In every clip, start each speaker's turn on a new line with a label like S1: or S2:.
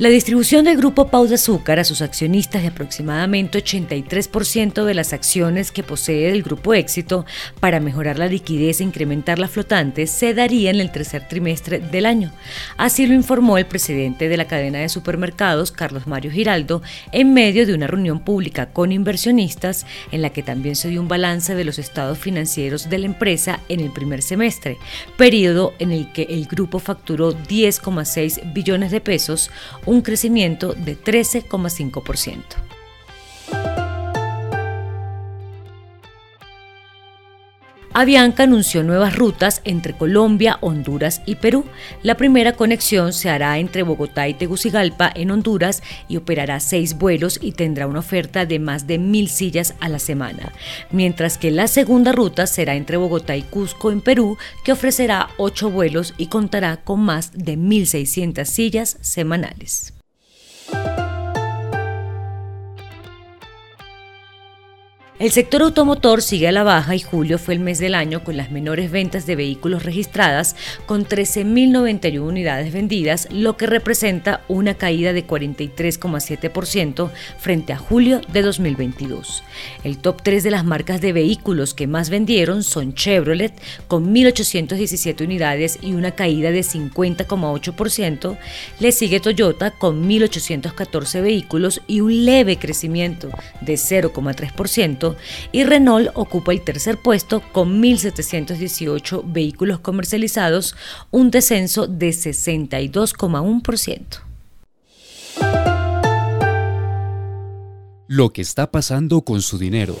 S1: La distribución del grupo Pau de Azúcar a sus accionistas de aproximadamente 83% de las acciones que posee el grupo Éxito para mejorar la liquidez e incrementar la flotante se daría en el tercer trimestre del año. Así lo informó el presidente de la cadena de supermercados, Carlos Mario Giraldo, en medio de una reunión pública con inversionistas en la que también se dio un balance de los estados financieros de la empresa en el primer semestre, periodo en el que el grupo facturó 10,6 billones de pesos, un crecimiento de 13,5%. Avianca anunció nuevas rutas entre Colombia, Honduras y Perú. La primera conexión se hará entre Bogotá y Tegucigalpa en Honduras y operará seis vuelos y tendrá una oferta de más de mil sillas a la semana, mientras que la segunda ruta será entre Bogotá y Cusco en Perú, que ofrecerá ocho vuelos y contará con más de 1.600 sillas semanales. El sector automotor sigue a la baja y julio fue el mes del año con las menores ventas de vehículos registradas, con 13.091 unidades vendidas, lo que representa una caída de 43,7% frente a julio de 2022. El top 3 de las marcas de vehículos que más vendieron son Chevrolet, con 1.817 unidades y una caída de 50,8%, le sigue Toyota con 1.814 vehículos y un leve crecimiento de 0,3%, y Renault ocupa el tercer puesto con 1.718 vehículos comercializados, un descenso de 62,1%.
S2: Lo que está pasando con su dinero.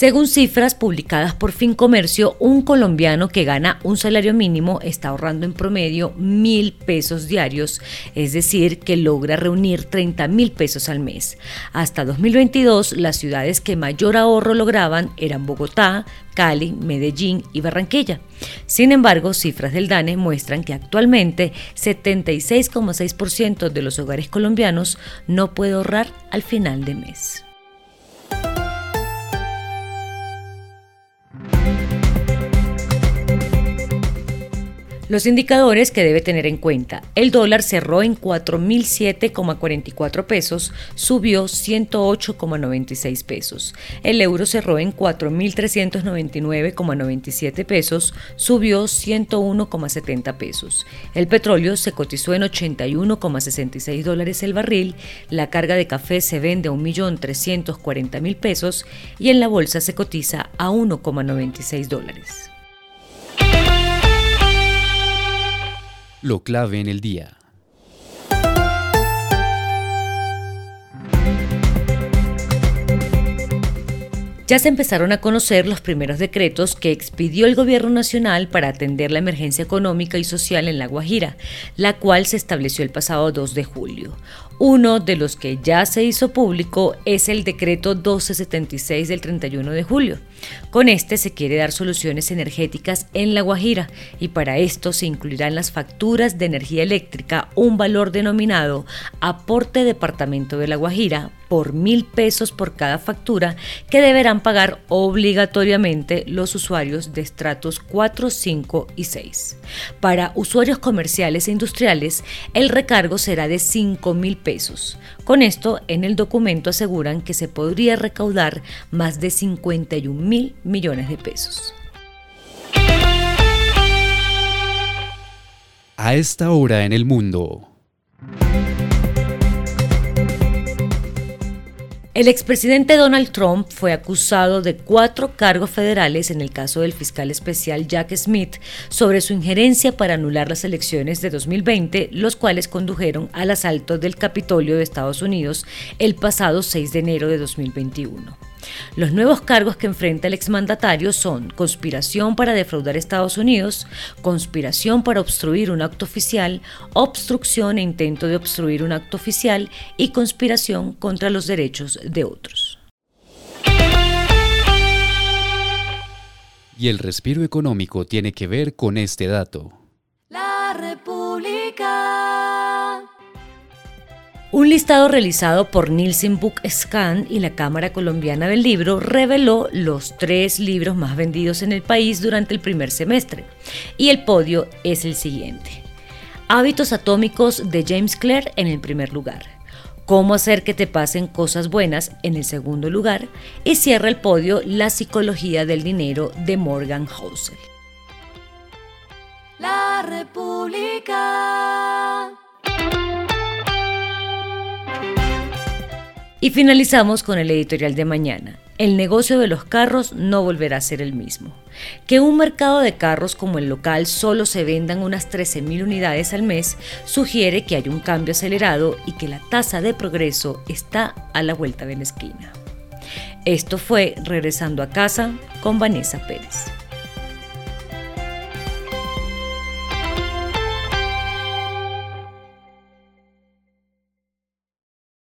S1: Según cifras publicadas por Fincomercio, un colombiano que gana un salario mínimo está ahorrando en promedio mil pesos diarios, es decir, que logra reunir 30 mil pesos al mes. Hasta 2022, las ciudades que mayor ahorro lograban eran Bogotá, Cali, Medellín y Barranquilla. Sin embargo, cifras del DANE muestran que actualmente 76,6% de los hogares colombianos no puede ahorrar al final de mes. Los indicadores que debe tener en cuenta. El dólar cerró en 4.007,44 pesos, subió 108,96 pesos. El euro cerró en 4.399,97 pesos, subió 101,70 pesos. El petróleo se cotizó en 81,66 dólares el barril. La carga de café se vende a 1.340.000 pesos y en la bolsa se cotiza a 1,96 dólares.
S2: Lo clave en el día.
S1: Ya se empezaron a conocer los primeros decretos que expidió el Gobierno Nacional para atender la emergencia económica y social en La Guajira, la cual se estableció el pasado 2 de julio. Uno de los que ya se hizo público es el decreto 1276 del 31 de julio. Con este se quiere dar soluciones energéticas en La Guajira y para esto se incluirá en las facturas de energía eléctrica un valor denominado aporte departamento de La Guajira por mil pesos por cada factura que deberán pagar obligatoriamente los usuarios de estratos 4, 5 y 6. Para usuarios comerciales e industriales, el recargo será de 5 mil pesos con esto, en el documento aseguran que se podría recaudar más de 51 mil millones de pesos.
S2: A esta hora en el mundo.
S1: El expresidente Donald Trump fue acusado de cuatro cargos federales en el caso del fiscal especial Jack Smith sobre su injerencia para anular las elecciones de 2020, los cuales condujeron al asalto del Capitolio de Estados Unidos el pasado 6 de enero de 2021. Los nuevos cargos que enfrenta el exmandatario son conspiración para defraudar Estados Unidos, conspiración para obstruir un acto oficial, obstrucción e intento de obstruir un acto oficial y conspiración contra los derechos de otros.
S2: Y el respiro económico tiene que ver con este dato.
S3: La República.
S1: Un listado realizado por Nielsen Book Scan y la Cámara Colombiana del Libro reveló los tres libros más vendidos en el país durante el primer semestre, y el podio es el siguiente. Hábitos atómicos de James Clear en el primer lugar. Cómo hacer que te pasen cosas buenas en el segundo lugar. Y cierra el podio La psicología del dinero de Morgan Housel.
S3: La República.
S1: Y finalizamos con el editorial de mañana. El negocio de los carros no volverá a ser el mismo. Que un mercado de carros como el local solo se vendan unas 13.000 unidades al mes sugiere que hay un cambio acelerado y que la tasa de progreso está a la vuelta de la esquina. Esto fue Regresando a casa con Vanessa Pérez.